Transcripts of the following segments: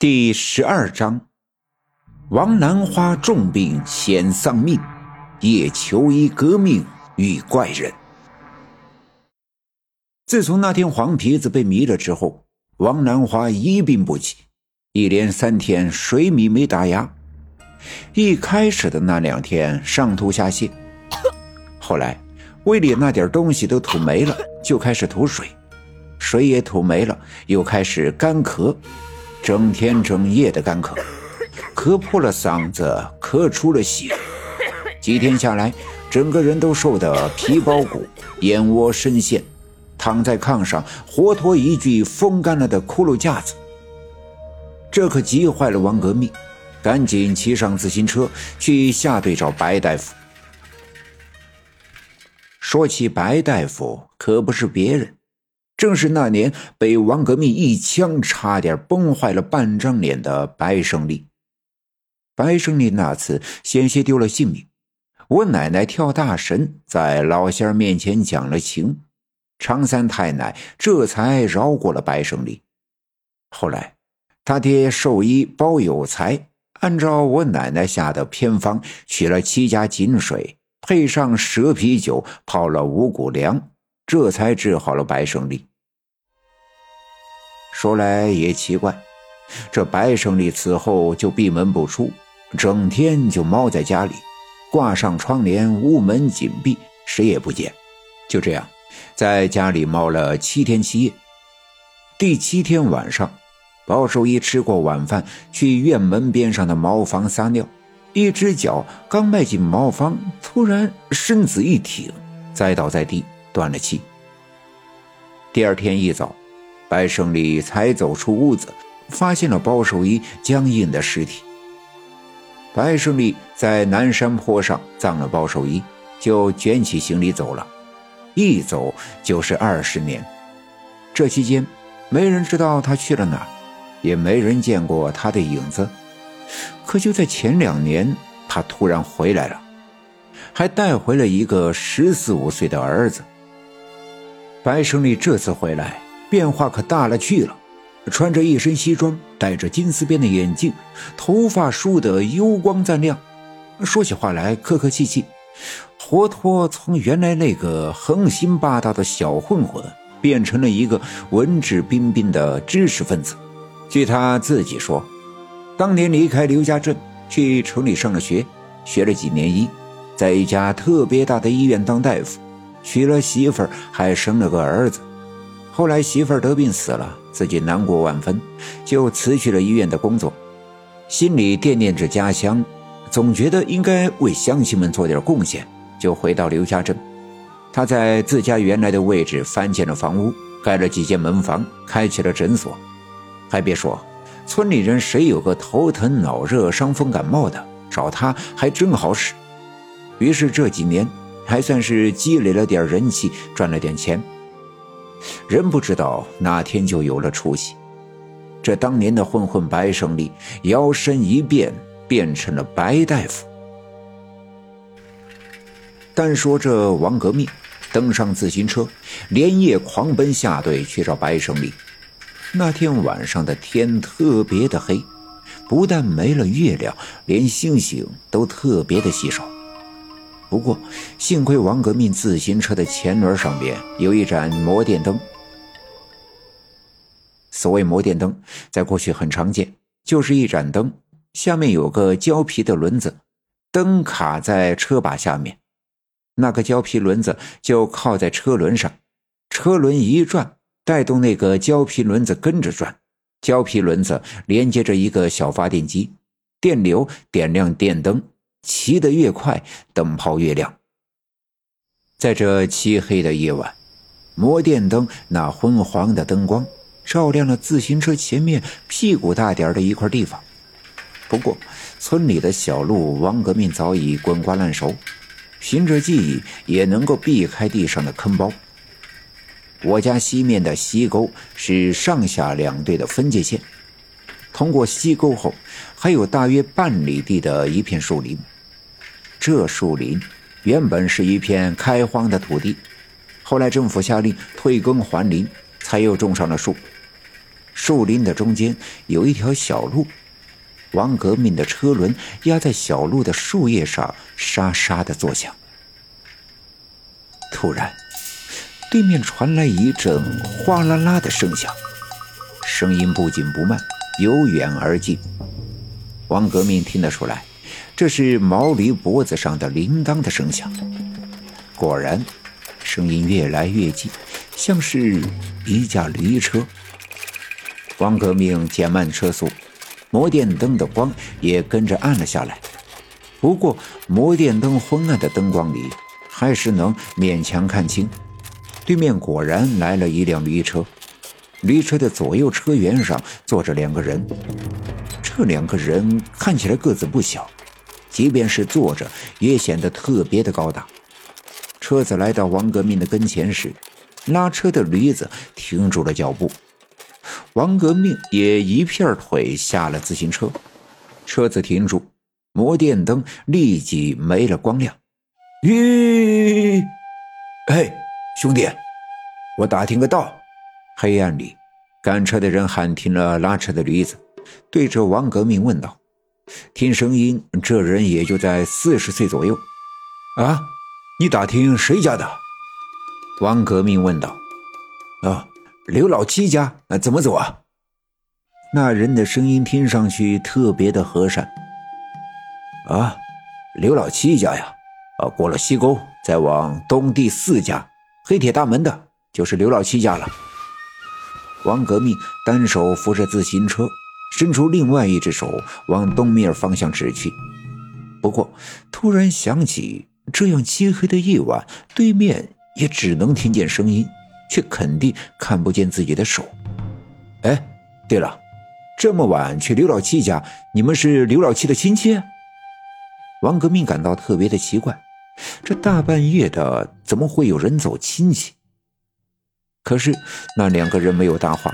第十二章，王兰花重病险丧命，叶求医革命遇怪人。自从那天黄皮子被迷了之后，王兰花一病不起，一连三天水米没打牙。一开始的那两天上吐下泻，后来胃里那点东西都吐没了，就开始吐水，水也吐没了，又开始干咳。整天整夜的干咳，咳破了嗓子，咳出了血。几天下来，整个人都瘦得皮包骨，眼窝深陷，躺在炕上，活脱一具风干了的骷髅架子。这可急坏了王革命，赶紧骑上自行车去下队找白大夫。说起白大夫，可不是别人。正是那年被王革命一枪差点崩坏了半张脸的白胜利。白胜利那次险些丢了性命，我奶奶跳大神在老仙儿面前讲了情，常三太奶这才饶过了白胜利。后来，他爹兽医包有才按照我奶奶下的偏方，取了七家井水，配上蛇皮酒，泡了五谷粮，这才治好了白胜利。说来也奇怪，这白胜利此后就闭门不出，整天就猫在家里，挂上窗帘，屋门紧闭，谁也不见。就这样，在家里猫了七天七夜。第七天晚上，包守一吃过晚饭，去院门边上的茅房撒尿，一只脚刚迈进茅房，突然身子一挺，栽倒在地，断了气。第二天一早。白胜利才走出屋子，发现了包守一僵硬的尸体。白胜利在南山坡上葬了包守一，就卷起行李走了，一走就是二十年。这期间，没人知道他去了哪儿，也没人见过他的影子。可就在前两年，他突然回来了，还带回了一个十四五岁的儿子。白胜利这次回来。变化可大了去了，穿着一身西装，戴着金丝边的眼镜，头发梳得油光锃亮，说起话来客客气气，活脱从原来那个横行霸道的小混混，变成了一个文质彬彬的知识分子。据他自己说，当年离开刘家镇，去城里上了学，学了几年医，在一家特别大的医院当大夫，娶了媳妇儿，还生了个儿子。后来媳妇儿得病死了，自己难过万分，就辞去了医院的工作，心里惦念着家乡，总觉得应该为乡亲们做点贡献，就回到刘家镇。他在自家原来的位置翻建了房屋，盖了几间门房，开起了诊所。还别说，村里人谁有个头疼脑热、伤风感冒的，找他还真好使。于是这几年还算是积累了点人气，赚了点钱。人不知道哪天就有了出息。这当年的混混白胜利摇身一变，变成了白大夫。单说这王革命，登上自行车，连夜狂奔下队去找白胜利。那天晚上的天特别的黑，不但没了月亮，连星星都特别的稀少。不过，幸亏王革命自行车的前轮上边有一盏摩电灯。所谓摩电灯，在过去很常见，就是一盏灯，下面有个胶皮的轮子，灯卡在车把下面，那个胶皮轮子就靠在车轮上，车轮一转，带动那个胶皮轮子跟着转，胶皮轮子连接着一个小发电机，电流点亮电灯。骑得越快，灯泡越亮。在这漆黑的夜晚，摩电灯那昏黄的灯光照亮了自行车前面屁股大点的一块地方。不过，村里的小路，王革命早已滚瓜烂熟，凭着记忆也能够避开地上的坑包。我家西面的溪沟是上下两队的分界线。通过溪沟后，还有大约半里地的一片树林。这树林原本是一片开荒的土地，后来政府下令退耕还林，才又种上了树。树林的中间有一条小路，王革命的车轮压在小路的树叶上，沙沙的作响。突然，对面传来一阵哗啦啦的声响，声音不紧不慢，由远而近。王革命听得出来，这是毛驴脖子上的铃铛的声响。果然，声音越来越近，像是一架驴车。王革命减慢车速，摩电灯的光也跟着暗了下来。不过，摩电灯昏暗的灯光里，还是能勉强看清，对面果然来了一辆驴车。驴车的左右车辕上坐着两个人。这两个人看起来个子不小，即便是坐着，也显得特别的高大。车子来到王革命的跟前时，拉车的驴子停住了脚步，王革命也一片腿下了自行车。车子停住，摩电灯立即没了光亮。吁！嘿，兄弟，我打听个道。黑暗里，赶车的人喊停了拉车的驴子。对着王革命问道：“听声音，这人也就在四十岁左右。”啊，你打听谁家的？王革命问道。“啊，刘老七家。怎么走啊？”那人的声音听上去特别的和善。“啊，刘老七家呀，啊，过了西沟，再往东第四家，黑铁大门的，就是刘老七家了。”王革命单手扶着自行车。伸出另外一只手往东面方向指去，不过突然想起，这样漆黑的夜晚，对面也只能听见声音，却肯定看不见自己的手。哎，对了，这么晚去刘老七家，你们是刘老七的亲戚？王革命感到特别的奇怪，这大半夜的，怎么会有人走亲戚？可是那两个人没有搭话。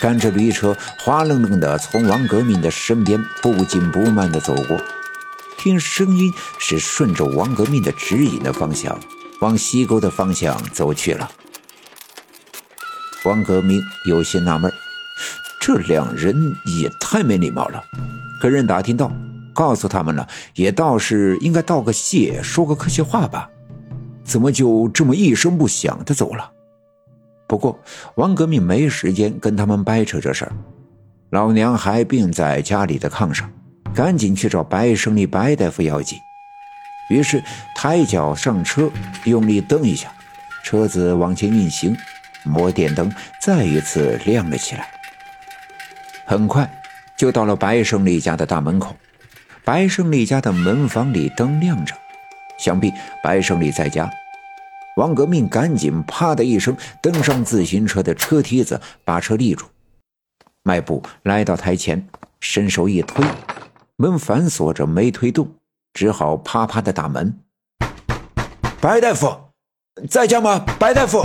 赶着驴车，滑愣愣地从王革命的身边不紧不慢地走过，听声音是顺着王革命的指引的方向，往西沟的方向走去了。王革命有些纳闷，这两人也太没礼貌了，跟人打听到，告诉他们了，也倒是应该道个谢，说个客气话吧，怎么就这么一声不响的走了？不过，王革命没时间跟他们掰扯这事儿。老娘还病在家里的炕上，赶紧去找白胜利白大夫要紧。于是抬脚上车，用力蹬一下，车子往前运行，摩电灯再一次亮了起来。很快就到了白胜利家的大门口。白胜利家的门房里灯亮着，想必白胜利在家。王革命赶紧“啪”的一声登上自行车的车梯子，把车立住，迈步来到台前，伸手一推，门反锁着没推动，只好啪啪的打门。白大夫，在家吗？白大夫。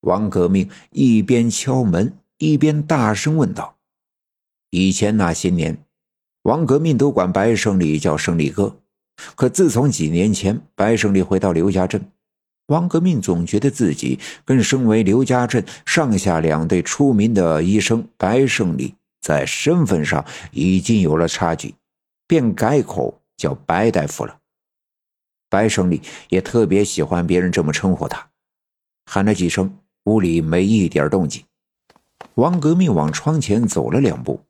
王革命一边敲门一边大声问道：“以前那些年，王革命都管白胜利叫胜利哥。”可自从几年前白胜利回到刘家镇，王革命总觉得自己跟身为刘家镇上下两队出名的医生白胜利在身份上已经有了差距，便改口叫白大夫了。白胜利也特别喜欢别人这么称呼他，喊了几声，屋里没一点动静。王革命往窗前走了两步，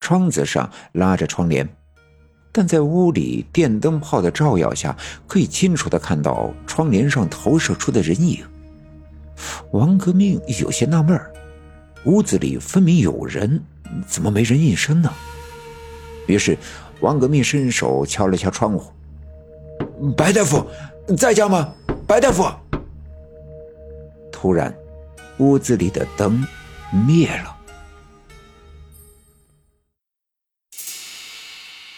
窗子上拉着窗帘。但在屋里电灯泡的照耀下，可以清楚的看到窗帘上投射出的人影。王革命有些纳闷屋子里分明有人，怎么没人应声呢？于是，王革命伸手敲了敲窗户：“白大夫，在家吗？白大夫。”突然，屋子里的灯灭了。